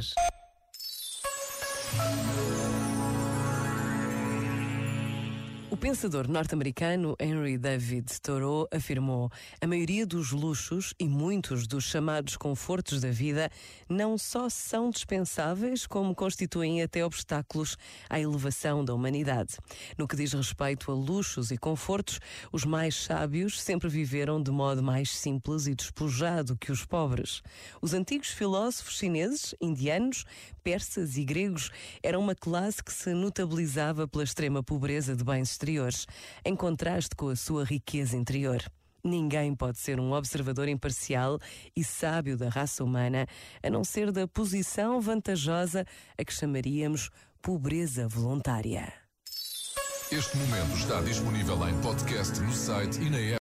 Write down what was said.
News. Pensador norte-americano Henry David Thoreau afirmou: a maioria dos luxos e muitos dos chamados confortos da vida não só são dispensáveis, como constituem até obstáculos à elevação da humanidade. No que diz respeito a luxos e confortos, os mais sábios sempre viveram de modo mais simples e despojado que os pobres. Os antigos filósofos chineses, indianos, persas e gregos eram uma classe que se notabilizava pela extrema pobreza de bens exteriores, em contraste com a sua riqueza interior. Ninguém pode ser um observador imparcial e sábio da raça humana, a não ser da posição vantajosa a que chamaríamos pobreza voluntária. Este momento está disponível em podcast no site e na app.